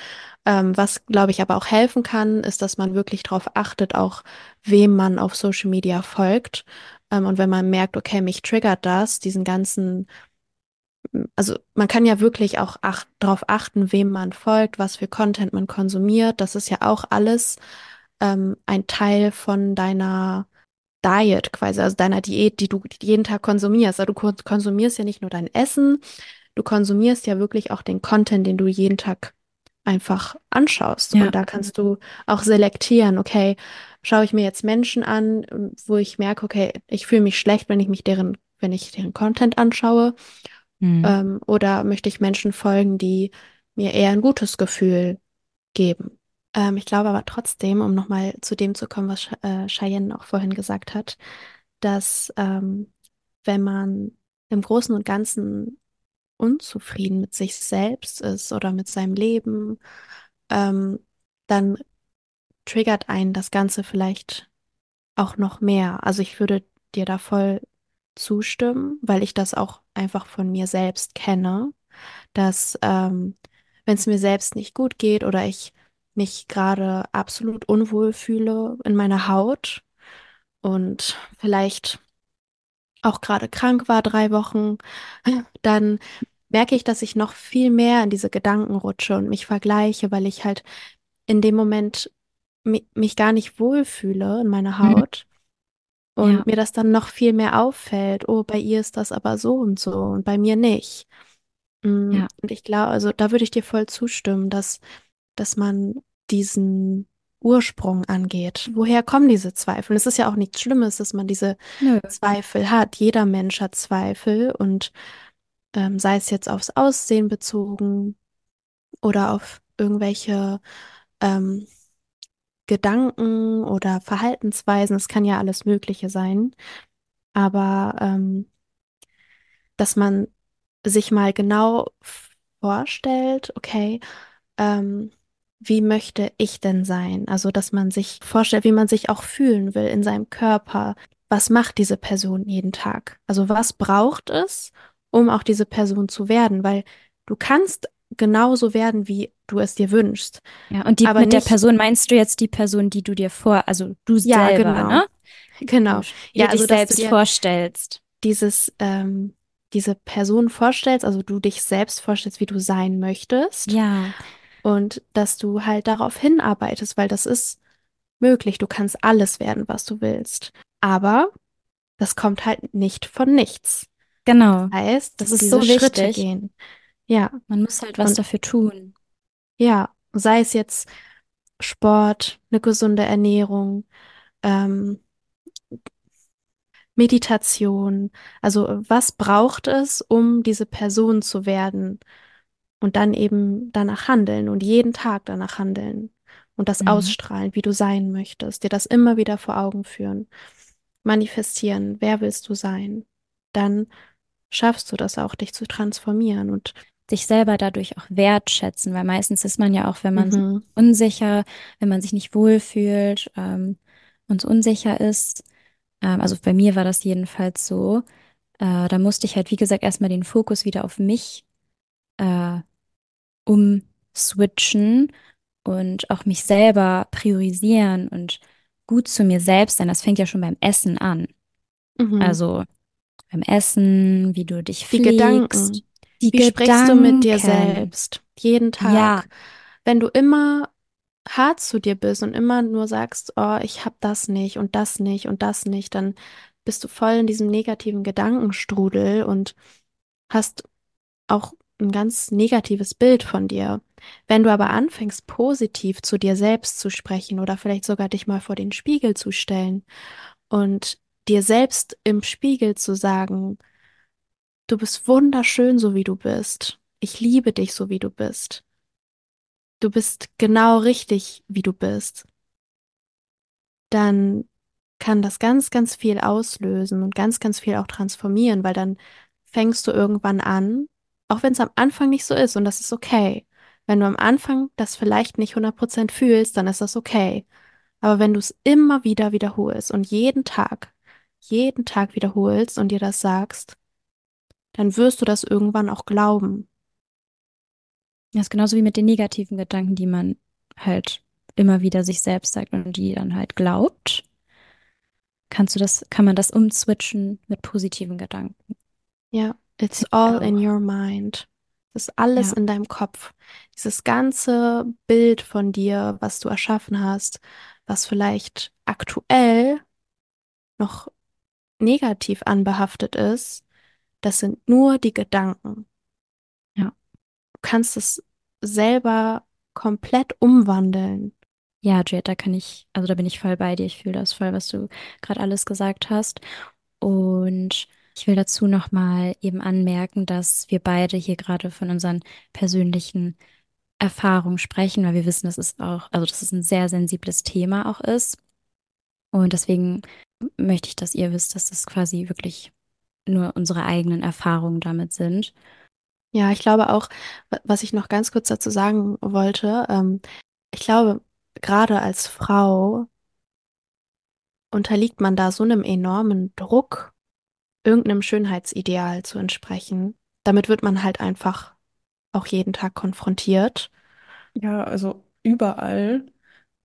Ähm, was, glaube ich, aber auch helfen kann, ist, dass man wirklich darauf achtet, auch wem man auf Social Media folgt. Ähm, und wenn man merkt, okay, mich triggert das, diesen ganzen also man kann ja wirklich auch ach darauf achten, wem man folgt, was für Content man konsumiert. Das ist ja auch alles ähm, ein Teil von deiner Diet quasi, also deiner Diät, die du jeden Tag konsumierst. Also du kon- konsumierst ja nicht nur dein Essen, du konsumierst ja wirklich auch den Content, den du jeden Tag einfach anschaust. Ja. Und da kannst du auch selektieren, okay, schaue ich mir jetzt Menschen an, wo ich merke, okay, ich fühle mich schlecht, wenn ich mich deren, wenn ich deren Content anschaue. Mhm. Ähm, oder möchte ich Menschen folgen, die mir eher ein gutes Gefühl geben? Ähm, ich glaube aber trotzdem, um nochmal zu dem zu kommen, was äh, Cheyenne auch vorhin gesagt hat, dass ähm, wenn man im Großen und Ganzen unzufrieden mit sich selbst ist oder mit seinem Leben, ähm, dann triggert einen das Ganze vielleicht auch noch mehr. Also ich würde dir da voll zustimmen, weil ich das auch einfach von mir selbst kenne, dass ähm, wenn es mir selbst nicht gut geht oder ich mich gerade absolut unwohl fühle in meiner Haut und vielleicht auch gerade krank war drei Wochen, *laughs* dann merke ich, dass ich noch viel mehr in diese Gedanken rutsche und mich vergleiche, weil ich halt in dem Moment mi mich gar nicht wohlfühle in meiner Mhm. Haut. Und Ja. mir das dann noch viel mehr auffällt. Oh, bei ihr ist das aber so und so und bei mir nicht. Mm, Ja. Und ich glaube, also da würde ich dir voll zustimmen, dass, dass man diesen Ursprung angeht. Woher kommen diese Zweifel? Und es ist ja auch nichts Schlimmes, dass man diese Nö. Zweifel hat. Jeder Mensch hat Zweifel und ähm, sei es jetzt aufs Aussehen bezogen oder auf irgendwelche ähm, Gedanken oder Verhaltensweisen. Es kann ja alles Mögliche sein. Aber ähm, dass man sich mal genau vorstellt, okay, ähm, wie möchte ich denn sein? Also, dass man sich vorstellt, wie man sich auch fühlen will in seinem Körper. Was macht diese Person jeden Tag? Also, was braucht es, um auch diese Person zu werden? Weil du kannst genauso werden, wie du es dir wünschst. Ja, und die Aber mit der nicht- Person meinst du jetzt die Person, die du dir vor, also du Ja, selber, genau. ne? Genau. Gut. *laughs* Wie Ja, du also, dich du selbst dir- vorstellst. dieses, ähm, diese Person vorstellst, also du dich selbst vorstellst, wie du sein möchtest Ja, und dass du halt darauf hinarbeitest, weil das ist möglich. Du kannst alles werden, was du willst. Aber das kommt halt nicht von nichts. genau. Heißt, Das ist diese so Schritte wichtig. gehen. Ja, Man muss halt was Und- dafür tun. ja, sei es jetzt Sport, eine gesunde Ernährung, ähm, Meditation. Also was braucht es, um diese Person zu werden? Und dann eben danach handeln und jeden Tag danach handeln und das Mhm. ausstrahlen, wie du sein möchtest, dir das immer wieder vor Augen führen, manifestieren, wer willst du sein? Dann schaffst du das auch, dich zu transformieren und Sich selber dadurch auch wertschätzen, weil meistens ist man ja auch, wenn man Mhm. unsicher, wenn man sich nicht wohlfühlt ähm, und unsicher ist. Ähm, also bei mir war das jedenfalls so. Äh, da musste ich halt, wie gesagt, erstmal den Fokus wieder auf mich äh, umswitchen und auch mich selber priorisieren und gut zu mir selbst sein. Das fängt ja schon beim Essen an. Mhm. Also beim Essen, wie du dich Die pflegst, Gedanken. die Wie sprichst du mit dir Gedanken. selbst? Jeden Tag. Ja. Wenn du immer hart zu dir bist und immer nur sagst, oh, ich hab das nicht und das nicht und das nicht, dann bist du voll in diesem negativen Gedankenstrudel und hast auch ein ganz negatives Bild von dir. Wenn du aber anfängst, positiv zu dir selbst zu sprechen oder vielleicht sogar dich mal vor den Spiegel zu stellen und dir selbst im Spiegel zu sagen, du bist wunderschön, so wie du bist. Ich liebe dich, so wie du bist. Du bist genau richtig, wie du bist. Dann kann das ganz, ganz viel auslösen und ganz, ganz viel auch transformieren, weil dann fängst du irgendwann an, auch wenn es am Anfang nicht so ist und das ist okay. Wenn du am Anfang das vielleicht nicht 100% fühlst, dann ist das okay. Aber wenn du es immer wieder wiederholst und jeden Tag, jeden Tag wiederholst und dir das sagst, dann wirst du das irgendwann auch glauben. Das ist genauso wie mit den negativen Gedanken, die man halt immer wieder sich selbst sagt und die dann halt glaubt. Kannst du das, kann man das umswitchen mit positiven Gedanken? Ja, it's all in your mind. Das ist alles Ja, in deinem Kopf. Dieses ganze Bild von dir, was du erschaffen hast, was vielleicht aktuell noch negativ anbehaftet ist, das sind nur die Gedanken. ja. Du kannst es selber komplett umwandeln. Ja, Jade, da kann ich, also da bin ich voll bei dir. Ich fühle das voll, was du gerade alles gesagt hast. Und ich will dazu nochmal eben anmerken, dass wir beide hier gerade von unseren persönlichen Erfahrungen sprechen, weil wir wissen, dass es auch, also dass es ein sehr sensibles Thema auch ist. Und deswegen möchte ich, dass ihr wisst, dass das quasi wirklich nur unsere eigenen Erfahrungen damit sind. Ja, ich glaube auch, wa- was ich noch ganz kurz dazu sagen wollte, ähm, ich glaube, gerade als Frau unterliegt man da so einem enormen Druck, irgendeinem Schönheitsideal zu entsprechen. Damit wird man halt einfach auch jeden Tag konfrontiert. Ja, also überall.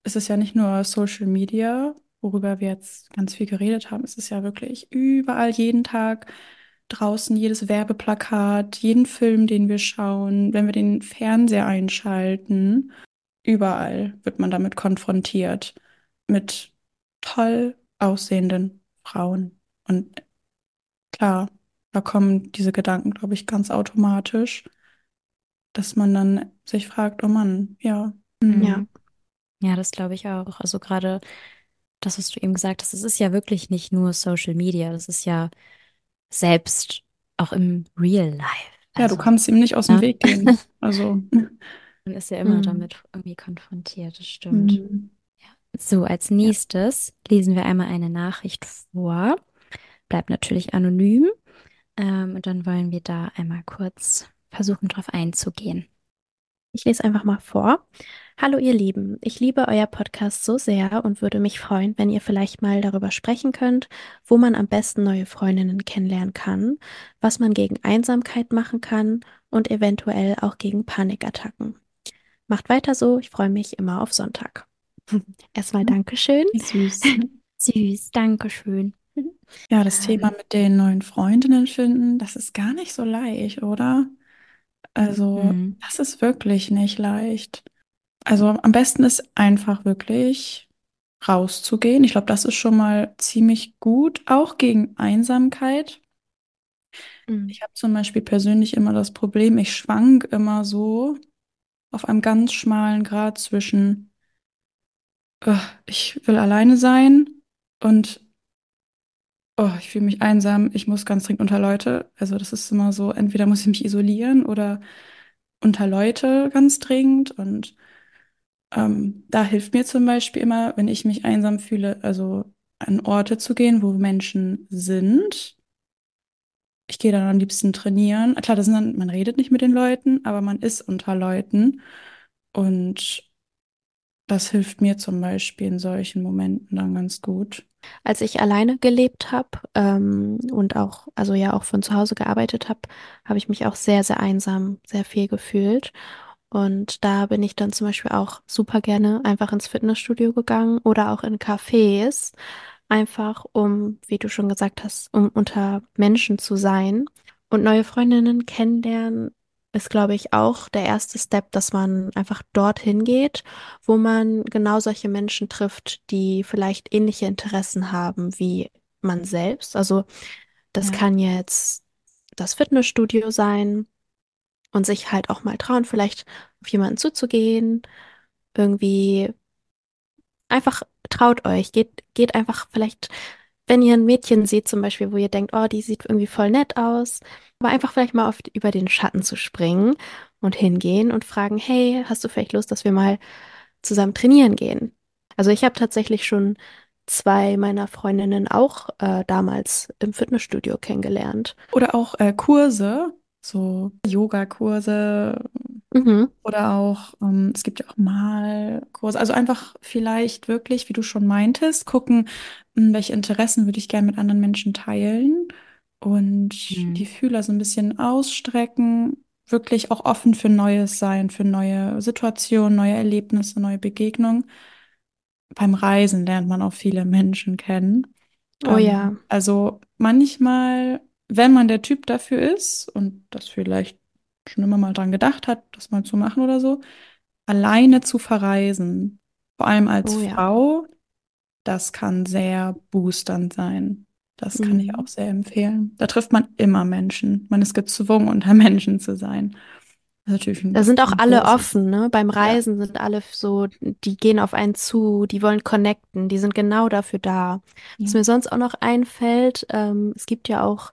Es ist ja nicht nur Social Media, worüber wir jetzt ganz viel geredet haben. Es ist ja wirklich überall jeden Tag draußen, jedes Werbeplakat, jeden Film, den wir schauen, wenn wir den Fernseher einschalten. Überall wird man damit konfrontiert. Mit toll aussehenden Frauen. Und klar, da kommen diese Gedanken, glaube ich, ganz automatisch, dass man dann sich fragt, oh Mann, ja. hm, Ja, Mhm. Ja, das glaube ich auch. Also gerade das, was du eben gesagt hast, es ist ja wirklich nicht nur Social Media, das ist ja selbst auch im Real Life. Ja, du Also, kannst ihm nicht aus dem ne? Weg gehen. *laughs* Also, *laughs* Man ist ja immer hm. damit irgendwie konfrontiert, das stimmt. hm, So, als Ja. nächstes lesen wir einmal eine Nachricht vor. Bleibt natürlich anonym. Ähm, und dann wollen wir da einmal kurz versuchen, drauf einzugehen. Ich lese einfach mal vor. Hallo ihr Lieben, ich liebe euer Podcast so sehr und würde mich freuen, wenn ihr vielleicht mal darüber sprechen könnt, wo man am besten neue Freundinnen kennenlernen kann, was man gegen Einsamkeit machen kann und eventuell auch gegen Panikattacken. Macht weiter so, ich freue mich immer auf Sonntag. *laughs* Erstmal Dankeschön. wie süß. *laughs* Süß, Dankeschön. *laughs* Ja, das Thema Ähm, mit den neuen Freundinnen finden, das ist gar nicht so leicht, oder? Also, Mhm. das ist wirklich nicht leicht. Also, am besten ist einfach wirklich rauszugehen. Ich glaube, das ist schon mal ziemlich gut, auch gegen Einsamkeit. mm, Ich habe zum Beispiel persönlich immer das Problem, ich schwank immer so auf einem ganz schmalen Grat zwischen, äh, ich will alleine sein und oh, ich fühle mich einsam, ich muss ganz dringend unter Leute. Also das ist immer so, entweder muss ich mich isolieren oder unter Leute ganz dringend. Und ähm, da hilft mir zum Beispiel immer, wenn ich mich einsam fühle, also an Orte zu gehen, wo Menschen sind. Ich gehe dann am liebsten trainieren. Klar, das sind dann, man redet nicht mit den Leuten, aber man ist unter Leuten. Und das hilft mir zum Beispiel in solchen Momenten dann ganz gut. Als ich alleine gelebt habe ähm, und auch, also ja auch von zu Hause gearbeitet habe, habe ich mich auch sehr, sehr einsam, sehr viel gefühlt. Und da bin ich dann zum Beispiel auch super gerne einfach ins Fitnessstudio gegangen oder auch in Cafés, einfach um, wie du schon gesagt hast, um unter Menschen zu sein. Und neue Freundinnen kennenlernen ist, glaube ich, auch der erste Step, dass man einfach dorthin geht, wo man genau solche Menschen trifft, die vielleicht ähnliche Interessen haben wie man selbst. Also das Ja. kann jetzt das Fitnessstudio sein und sich halt auch mal trauen, vielleicht auf jemanden zuzugehen, irgendwie einfach traut euch, geht, geht einfach vielleicht, wenn ihr ein Mädchen seht zum Beispiel, wo ihr denkt, oh, die sieht irgendwie voll nett aus, aber einfach vielleicht mal auf, über den Schatten zu springen und hingehen und fragen, hey, hast du vielleicht Lust, dass wir mal zusammen trainieren gehen? Also ich habe tatsächlich schon zwei meiner Freundinnen auch äh, damals im Fitnessstudio kennengelernt. Oder auch äh, Kurse, so Yoga-Kurse Mhm. oder auch, ähm, es gibt ja auch Malkurse. Also einfach vielleicht wirklich, wie du schon meintest, gucken, mh, welche Interessen würde ich gerne mit anderen Menschen teilen und die Mhm. Fühler so ein bisschen ausstrecken, wirklich auch offen für Neues sein, für neue Situationen, neue Erlebnisse, neue Begegnungen. Beim Reisen lernt man auch viele Menschen kennen. Oh ja, Ähm, also manchmal, wenn man der Typ dafür ist und das vielleicht schon immer mal dran gedacht hat, das mal zu machen oder so, alleine zu verreisen, vor allem als oh ja. Frau, das kann sehr boosternd sein. Das kann ich auch Mhm. sehr empfehlen. Da trifft man immer Menschen. Man ist gezwungen, unter *laughs* Menschen zu sein. Natürlich Da sind auch alle großes. offen, ne? Beim Ja. Reisen sind alle so, die gehen auf einen zu, die wollen connecten, die sind genau dafür da. Was Ja. mir sonst auch noch einfällt, ähm, es gibt ja auch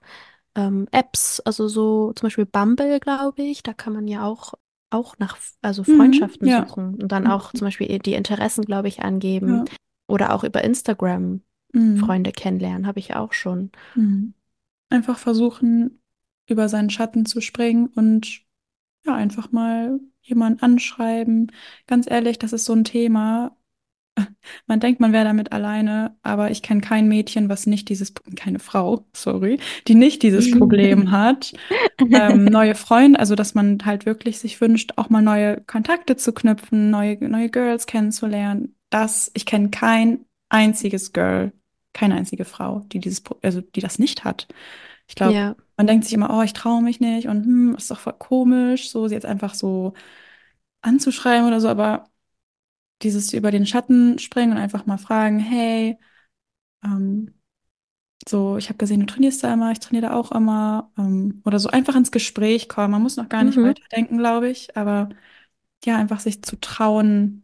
ähm, Apps, also so zum Beispiel Bumble, glaube ich, da kann man ja auch, auch nach, also Mhm. Freundschaften Ja. suchen und dann auch Mhm. zum Beispiel die Interessen, glaube ich, angeben Ja. oder auch über Instagram Mhm. Freunde kennenlernen, habe ich auch schon. Mhm. Einfach versuchen, über seinen Schatten zu springen und ja, einfach mal jemanden anschreiben. Ganz ehrlich, das ist so ein Thema. *laughs* Man denkt, man wäre damit alleine, aber ich kenne kein Mädchen, was nicht dieses, keine Frau, sorry, die nicht dieses *laughs* Problem hat. Ähm, neue Freunde, also dass man halt wirklich sich wünscht, auch mal neue Kontakte zu knüpfen, neue, neue Girls kennenzulernen. Das, ich kenne kein einziges Girl, keine einzige Frau, die dieses, also die das nicht hat. Ich glaube, Ja, man denkt sich immer, oh, ich traue mich nicht und hm, ist doch voll komisch, so sie jetzt einfach so anzuschreiben oder so, aber dieses über den Schatten springen und einfach mal fragen, hey, ähm, so, ich habe gesehen, du trainierst da immer, ich trainiere da auch immer, ähm, oder so einfach ins Gespräch kommen. Man muss noch gar nicht mhm. weiterdenken, glaube ich, aber ja, einfach sich zu trauen,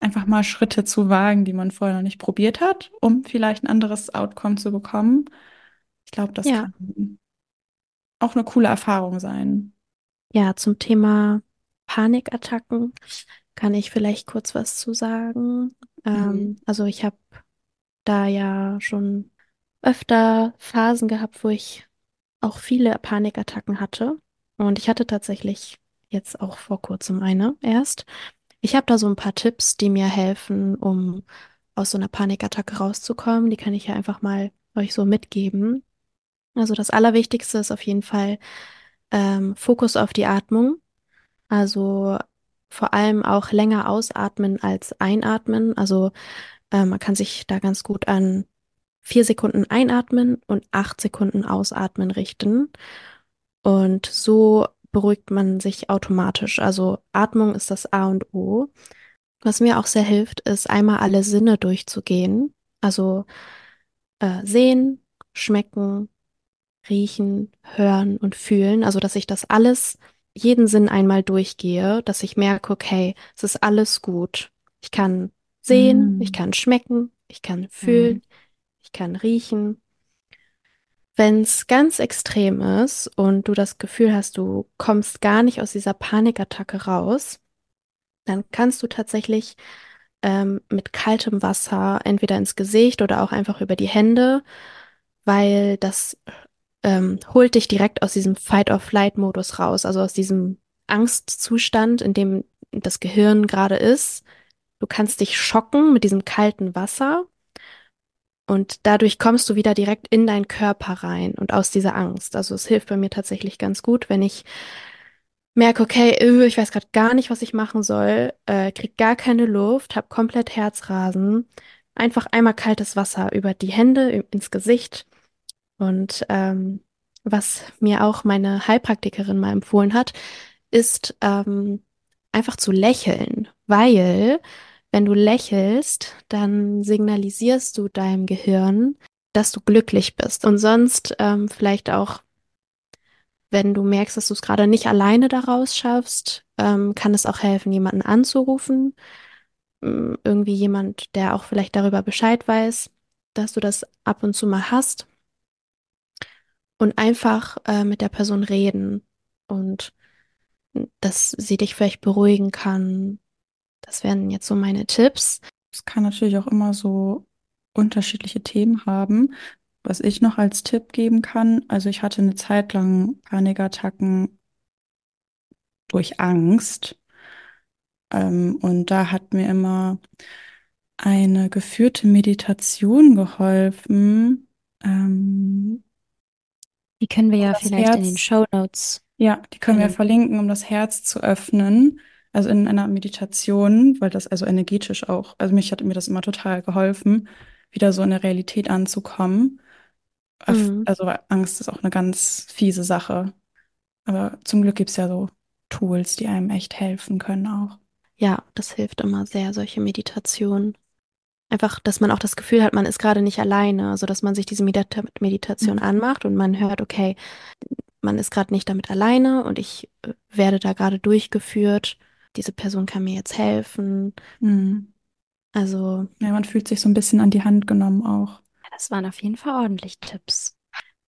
einfach mal Schritte zu wagen, die man vorher noch nicht probiert hat, um vielleicht ein anderes Outcome zu bekommen. Ich glaube, das Ja. kann auch eine coole Erfahrung sein. Ja, zum Thema Panikattacken kann ich vielleicht kurz was zu sagen. Mhm. Ähm, also ich habe da ja schon öfter Phasen gehabt, wo ich auch viele Panikattacken hatte. Und ich hatte tatsächlich jetzt auch vor kurzem eine erst. Ich habe da so ein paar Tipps, die mir helfen, um aus so einer Panikattacke rauszukommen. Die kann ich ja einfach mal euch so mitgeben. Also das Allerwichtigste ist auf jeden Fall ähm, Fokus auf die Atmung. Also vor allem auch länger ausatmen als einatmen. Also äh, man kann sich da ganz gut an vier Sekunden einatmen und acht Sekunden ausatmen richten. Und so beruhigt man sich automatisch. Also Atmung ist das A und O. Was mir auch sehr hilft, ist einmal alle Sinne durchzugehen. Also äh, sehen, schmecken, riechen, hören und fühlen. Also, dass ich das alles, jeden Sinn einmal durchgehe, dass ich merke, okay, es ist alles gut. Ich kann sehen, ich Mhm. kann schmecken, ich kann Mhm. fühlen, ich kann riechen. Wenn es ganz extrem ist und du das Gefühl hast, du kommst gar nicht aus dieser Panikattacke raus, dann kannst du tatsächlich ähm, mit kaltem Wasser entweder ins Gesicht oder auch einfach über die Hände, weil das ähm, holt dich direkt aus diesem Fight-or-Flight-Modus raus, also aus diesem Angstzustand, in dem das Gehirn gerade ist. Du kannst dich schocken mit diesem kalten Wasser und dadurch kommst du wieder direkt in deinen Körper rein und aus dieser Angst. Also es hilft bei mir tatsächlich ganz gut, wenn ich merke, okay, öh, ich weiß gerade gar nicht, was ich machen soll, äh, krieg gar keine Luft, hab komplett Herzrasen. Einfach einmal kaltes Wasser über die Hände, ins Gesicht und ähm, was mir auch meine Heilpraktikerin mal empfohlen hat, ist ähm, einfach zu lächeln, weil wenn du lächelst, dann signalisierst du deinem Gehirn, dass du glücklich bist. Und sonst ähm, vielleicht auch, wenn du merkst, dass du es gerade nicht alleine daraus schaffst, ähm, kann es auch helfen, jemanden anzurufen. Ähm, Irgendwie jemand, der auch vielleicht darüber Bescheid weiß, dass du das ab und zu mal hast und einfach äh, mit der Person reden und dass sie dich vielleicht beruhigen kann. Das wären jetzt so meine Tipps. es kann natürlich auch immer so unterschiedliche Themen haben. Was ich noch als Tipp geben kann, also ich hatte eine Zeit lang Panikattacken durch Angst. Ähm, und da hat mir immer eine geführte Meditation geholfen. Ähm, Die können wir um ja vielleicht in den Herz, Show Notes ja, die können wir verlinken. um das Herz zu öffnen. Also in einer Meditation, weil das also energetisch auch, also mich hat mir das immer total geholfen, wieder so in der Realität anzukommen. Mhm. Also Angst ist auch eine ganz fiese Sache. Aber zum Glück gibt es ja so Tools, die einem echt helfen können auch. Ja, das hilft immer sehr, solche Meditationen. Einfach, dass man auch das Gefühl hat, man ist gerade nicht alleine, also dass man sich diese Medita Meditation Mhm. anmacht und man hört, okay, man ist gerade nicht damit alleine und ich äh, werde da gerade durchgeführt. Diese Person kann mir jetzt helfen. Mhm. Also, Ja, man fühlt sich so ein bisschen an die Hand genommen auch. Das waren auf jeden Fall ordentlich Tipps.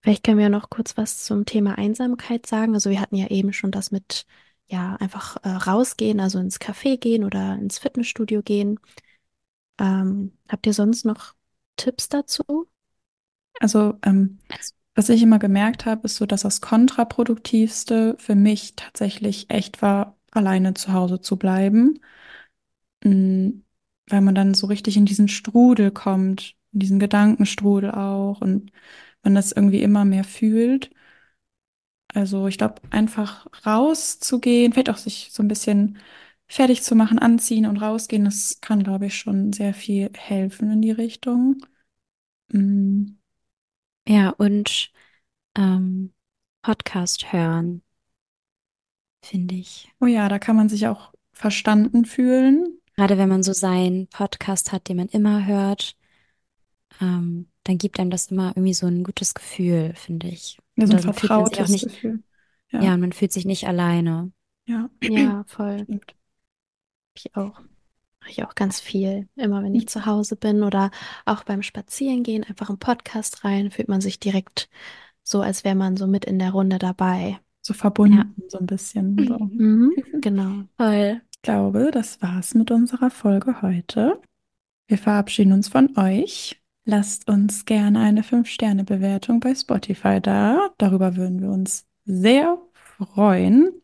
vielleicht können wir noch kurz was zum Thema Einsamkeit sagen. Also, wir hatten ja eben schon das mit, ja, einfach äh, rausgehen, also ins Café gehen oder ins Fitnessstudio gehen. Ähm, habt ihr sonst noch Tipps dazu? Also, ähm, Also, was ich immer gemerkt habe, ist so, dass das Kontraproduktivste für mich tatsächlich echt war, alleine zu Hause zu bleiben. Mm, Weil man dann so richtig in diesen Strudel kommt, in diesen Gedankenstrudel auch und man das irgendwie immer mehr fühlt. Also ich glaube, einfach rauszugehen, vielleicht auch sich so ein bisschen fertig zu machen, anziehen und rausgehen, das kann, glaube ich, schon sehr viel helfen in die Richtung. Mm. ja, und ähm, Podcast hören, finde ich. Oh ja, da kann man sich auch verstanden fühlen. Gerade wenn man so seinen Podcast hat, den man immer hört, ähm, dann gibt einem das immer irgendwie so ein gutes Gefühl, finde ich. Ja, so ein vertrautes nicht, Gefühl. ja, Ja, und man fühlt sich nicht alleine. ja, Ja, voll. stimmt. Ich auch. Mache ich auch ganz viel. Immer wenn ich zu Hause bin oder auch beim Spazierengehen, einfach einen Podcast rein, fühlt man sich direkt so, als wäre man so mit in der Runde dabei. So verbunden, so ein bisschen. So. *laughs* Mhm, genau. Voll. Ich glaube, das war's mit unserer Folge heute. Wir verabschieden uns von euch. Lasst uns gerne eine 5-Sterne-Bewertung bei Spotify da. Darüber würden wir uns sehr freuen.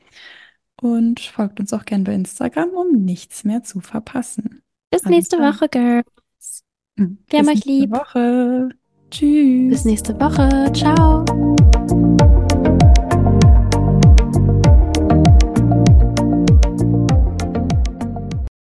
Und folgt uns auch gerne bei Instagram, um nichts mehr zu verpassen. Bis nächste klar. Woche, Girls. Hm, Wir haben bis euch nächste lieb. Woche. Tschüss. Bis nächste Woche. Ciao.